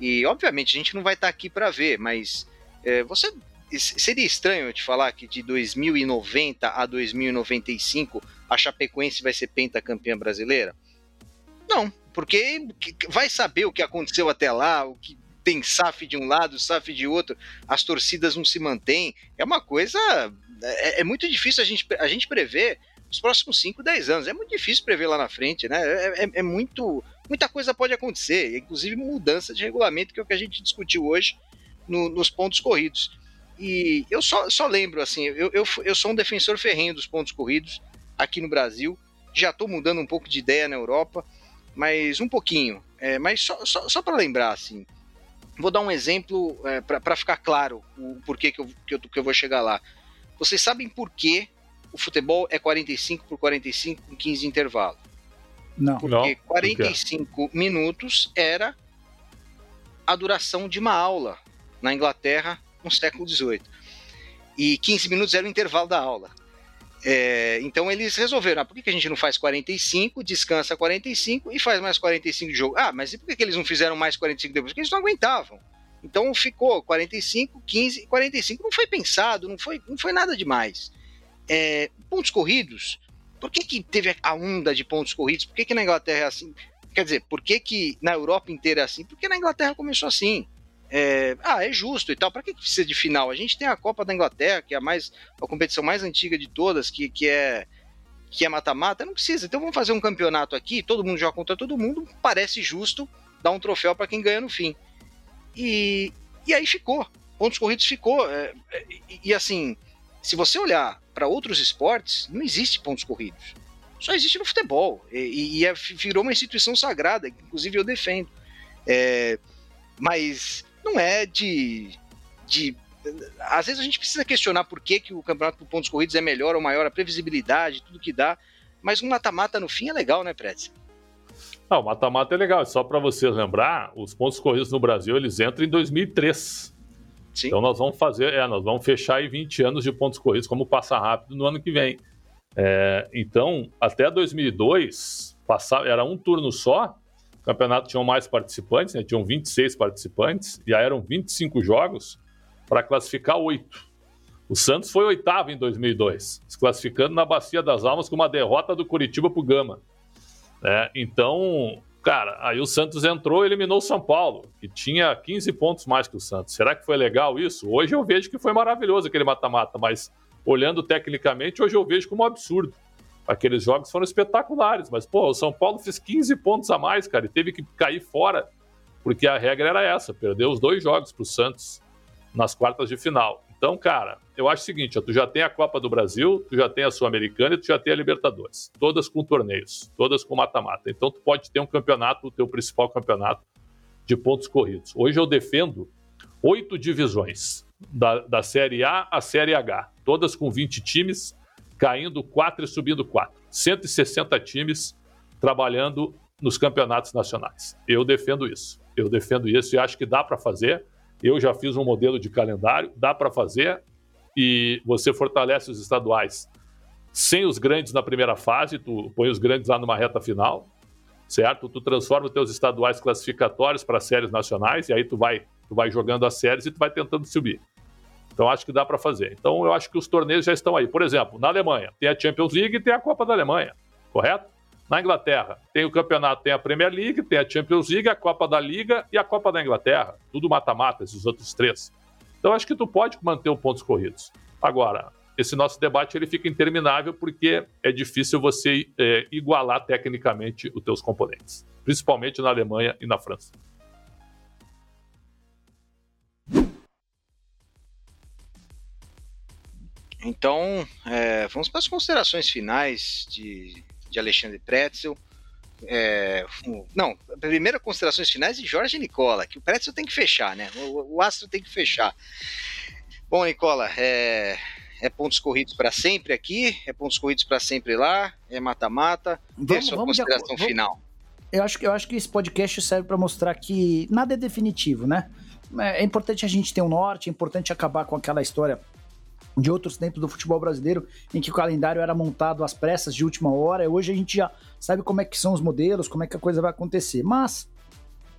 E obviamente a gente não vai estar tá aqui para ver, mas é, você seria estranho eu te falar que de 2090 a 2095 a Chapecoense vai ser pentacampeã brasileira? Não, porque vai saber o que aconteceu até lá, o que tem SAF de um lado, SAF de outro, as torcidas não se mantêm. É uma coisa. É, é muito difícil a gente, a gente prever os próximos 5, 10 anos. É muito difícil prever lá na frente, né? É, é, é, muito. Muita coisa pode acontecer, inclusive mudança de regulamento, que é o que a gente discutiu hoje no, nos pontos corridos. E eu só, só lembro, assim, eu, eu, eu sou um defensor ferrenho dos pontos corridos aqui no Brasil. Já estou mudando um pouco de ideia na Europa, mas um pouquinho. É, mas só, só, só para lembrar, assim, Vou dar um exemplo é, para ficar claro o porquê que eu, que, eu, que eu vou chegar lá. Vocês sabem por que o futebol é 45 por 45 com 15 de intervalo? Não. Porque não. 45 minutos era a duração de uma aula na Inglaterra no século XVIII. E 15 minutos era o intervalo da aula. É, então eles resolveram, ah, por que, a gente não faz 45, descansa 45 e faz mais 45 de jogo? Ah, mas e por que, que eles não fizeram mais 45 depois? Porque eles não aguentavam. Então ficou 45, 15 e 45. Não foi pensado, não foi, não foi nada demais. É, pontos corridos, por que, que teve a onda de pontos corridos? Por que, que na Inglaterra é assim? Quer dizer, por que, que na Europa inteira é assim? Porque na Inglaterra começou assim é, ah, é justo e tal. Para que precisa de final? A gente tem a Copa da Inglaterra, que é a mais a competição mais antiga de todas, que, que é que é mata-mata, não precisa. Então vamos fazer um campeonato aqui, todo mundo joga contra todo mundo, parece justo dar um troféu para quem ganha no fim. E, e aí ficou. Pontos corridos ficou. É, é, e, e assim, se você olhar para outros esportes, não existe pontos corridos. Só existe no futebol. E, e é, virou uma instituição sagrada, inclusive eu defendo. É, mas não é de, de. Às vezes a gente precisa questionar por que, que o campeonato por pontos corridos é melhor ou maior, a previsibilidade, tudo que dá. Mas um mata-mata no fim é legal, né, Pretz? Não, o mata-mata é legal. Só para vocês lembrar, os pontos corridos no Brasil eles entram em 2003. Sim. Então nós vamos fazer, é, nós vamos fechar aí 20 anos de pontos corridos, como passa rápido no ano que vem. É, então, até 2002, passava, era um turno só, campeonato tinha mais participantes, né? tinham 26 participantes, aí eram 25 jogos para classificar oito. O Santos foi oitavo em 2002, se classificando na Bacia das Almas com uma derrota do Curitiba para o Gama. É, então, cara, aí o Santos entrou e eliminou o São Paulo, que tinha 15 pontos mais que o Santos. Será que foi legal isso? Hoje eu vejo que foi maravilhoso aquele mata-mata, mas olhando tecnicamente, hoje eu vejo como um absurdo. Aqueles jogos foram espetaculares, mas, pô, o São Paulo fez 15 pontos a mais, cara, e teve que cair fora, porque a regra era essa: perdeu os dois jogos para o Santos nas quartas de final. Então, cara, eu acho o seguinte: ó, tu já tem a Copa do Brasil, tu já tem a Sul-Americana e tu já tem a Libertadores. Todas com torneios, todas com mata-mata. Então, tu pode ter um campeonato, o teu principal campeonato de pontos corridos. Hoje eu defendo oito divisões, da, da Série A à Série H, todas com 20 times, caindo quatro e subindo quatro. 160 times trabalhando nos campeonatos nacionais. Eu defendo isso. Eu defendo isso e acho que dá para fazer. Eu já fiz um modelo de calendário, dá para fazer e você fortalece os estaduais sem os grandes na primeira fase, tu põe os grandes lá numa reta final, certo? Tu transforma os teus estaduais classificatórios para séries nacionais e aí tu vai, tu vai jogando as séries e tu vai tentando subir. Então acho que dá para fazer. Então eu acho que os torneios já estão aí. Por exemplo, na Alemanha tem a Champions League e tem a Copa da Alemanha, correto? Na Inglaterra tem o campeonato, tem a Premier League, tem a Champions League, a Copa da Liga e a Copa da Inglaterra. Tudo mata-mata, esses outros três. Então acho que tu pode manter os pontos corridos. Agora, esse nosso debate ele fica interminável porque é difícil você é, igualar tecnicamente os teus componentes, principalmente na Alemanha e na França. Então, é, vamos para as considerações finais de, de Alexandre Pretzel. É, não, primeira considerações finais de Jorge Nicola, que o Pretzel tem que fechar, né? O, o Astro tem que fechar. Bom, Nicola, é, é pontos corridos para sempre aqui, é pontos corridos para sempre lá, é mata-mata. É a sua vamos consideração de, final. Eu acho, eu acho que esse podcast serve para mostrar que nada é definitivo, né? É, é importante a gente ter um norte, é importante acabar com aquela história de outros tempos do futebol brasileiro, em que o calendário era montado às pressas de última hora. Hoje a gente já sabe como é que são os modelos, como é que a coisa vai acontecer. Mas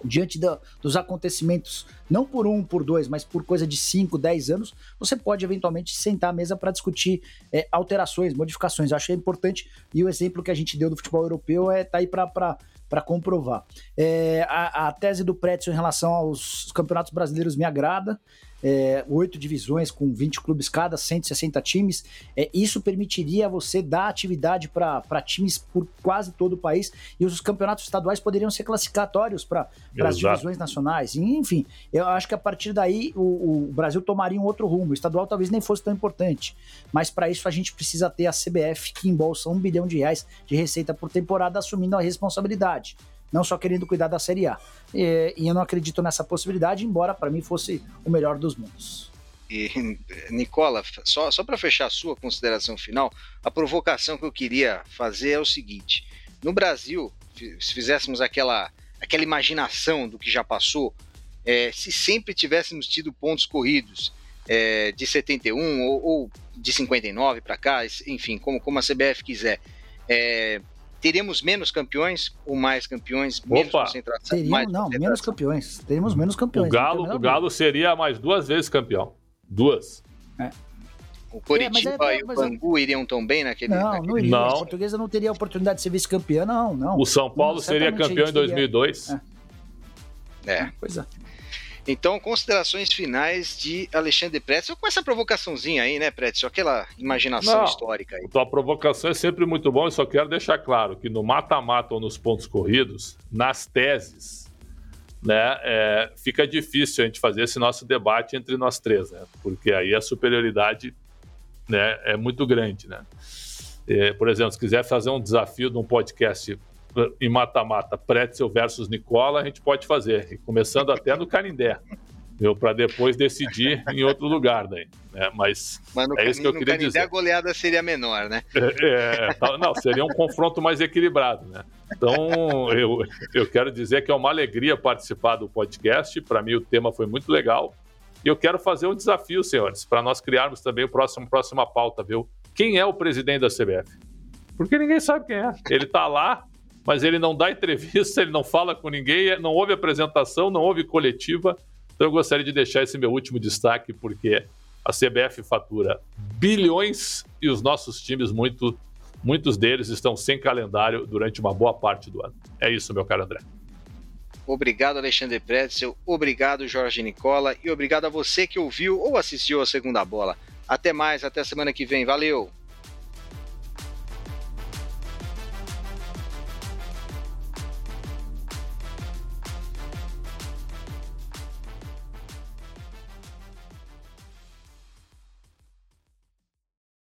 diante da, dos acontecimentos, não por um, por dois, mas por coisa de 5, 10 anos, você pode eventualmente sentar à mesa para discutir é, alterações, modificações. Eu é importante e o exemplo que a gente deu do futebol europeu é tá aí para comprovar. É, a, a, tese do Pretzel em relação aos campeonatos brasileiros me agrada é, oito divisões com 20 clubes cada, 160 times. É, isso permitiria você dar atividade para times por quase todo o país e os campeonatos estaduais poderiam ser classificatórios para as divisões nacionais. Enfim, eu acho que a partir daí o, o, Brasil tomaria um outro rumo. O estadual talvez nem fosse tão importante, mas para isso a gente precisa ter a CBF que embolsa um bilhão de reais de receita por temporada assumindo a responsabilidade não só querendo cuidar da Série A. E, e eu não acredito nessa possibilidade, embora para mim fosse o melhor dos mundos. E, Nicola, só, só para fechar a sua consideração final, a provocação que eu queria fazer é o seguinte: no Brasil, se fizéssemos aquela, aquela imaginação do que já passou, é, se sempre tivéssemos tido pontos corridos é, de 71 ou, ou de 59 para cá, enfim, como, como a CBF quiser, é, Teríamos menos campeões ou mais campeões? Menos Opa. concentração? Teríamos, mais não, concentração. menos campeões. Teríamos menos campeões. O Galo, o Galo seria mais duas vezes campeão. Duas. É. O Coritiba é, é, e o Bangu iriam tão bem naquele. Não, naquele... não iria. Não. A portuguesa não teria a oportunidade de ser vice-campeã, não, não. O São Paulo não, seria campeão em 2002. É. é. Pois é. Então, considerações finais de Alexandre Pretzel com essa provocaçãozinha aí, né, Pretzel? Aquela imaginação Não, histórica aí. Tua provocação é sempre muito bom, eu só quero deixar claro que no mata-mata ou nos pontos corridos, nas teses, né, é, fica difícil a gente fazer esse nosso debate entre nós três, né? Porque aí a superioridade né, é muito grande, né? É, por exemplo, se quiser fazer um desafio de um podcast em mata-mata, Pretzel versus Nicola, a gente pode fazer, começando até no Canindé, para depois decidir em outro lugar daí. Né? Mas, Mas no, é isso que eu queria Canindé dizer. a goleada seria menor, né? É, é, não, seria um confronto mais equilibrado, né? Então, eu, eu quero dizer que é uma alegria participar do podcast. Para mim, o tema foi muito legal. E eu quero fazer um desafio, senhores, para nós criarmos também o próximo próxima pauta, viu? Quem é o presidente da CBF? Porque ninguém sabe quem é. Ele está lá, mas ele não dá entrevista, ele não fala com ninguém, não houve apresentação, não houve coletiva. Então eu gostaria de deixar esse meu último destaque, porque a CBF fatura bilhões e os nossos times, muito, muitos deles, estão sem calendário durante uma boa parte do ano. É isso, meu caro André. Obrigado, Alexandre Pretzel. Obrigado, Jorge Nicola. E obrigado a você que ouviu ou assistiu a segunda bola. Até mais, até semana que vem. Valeu!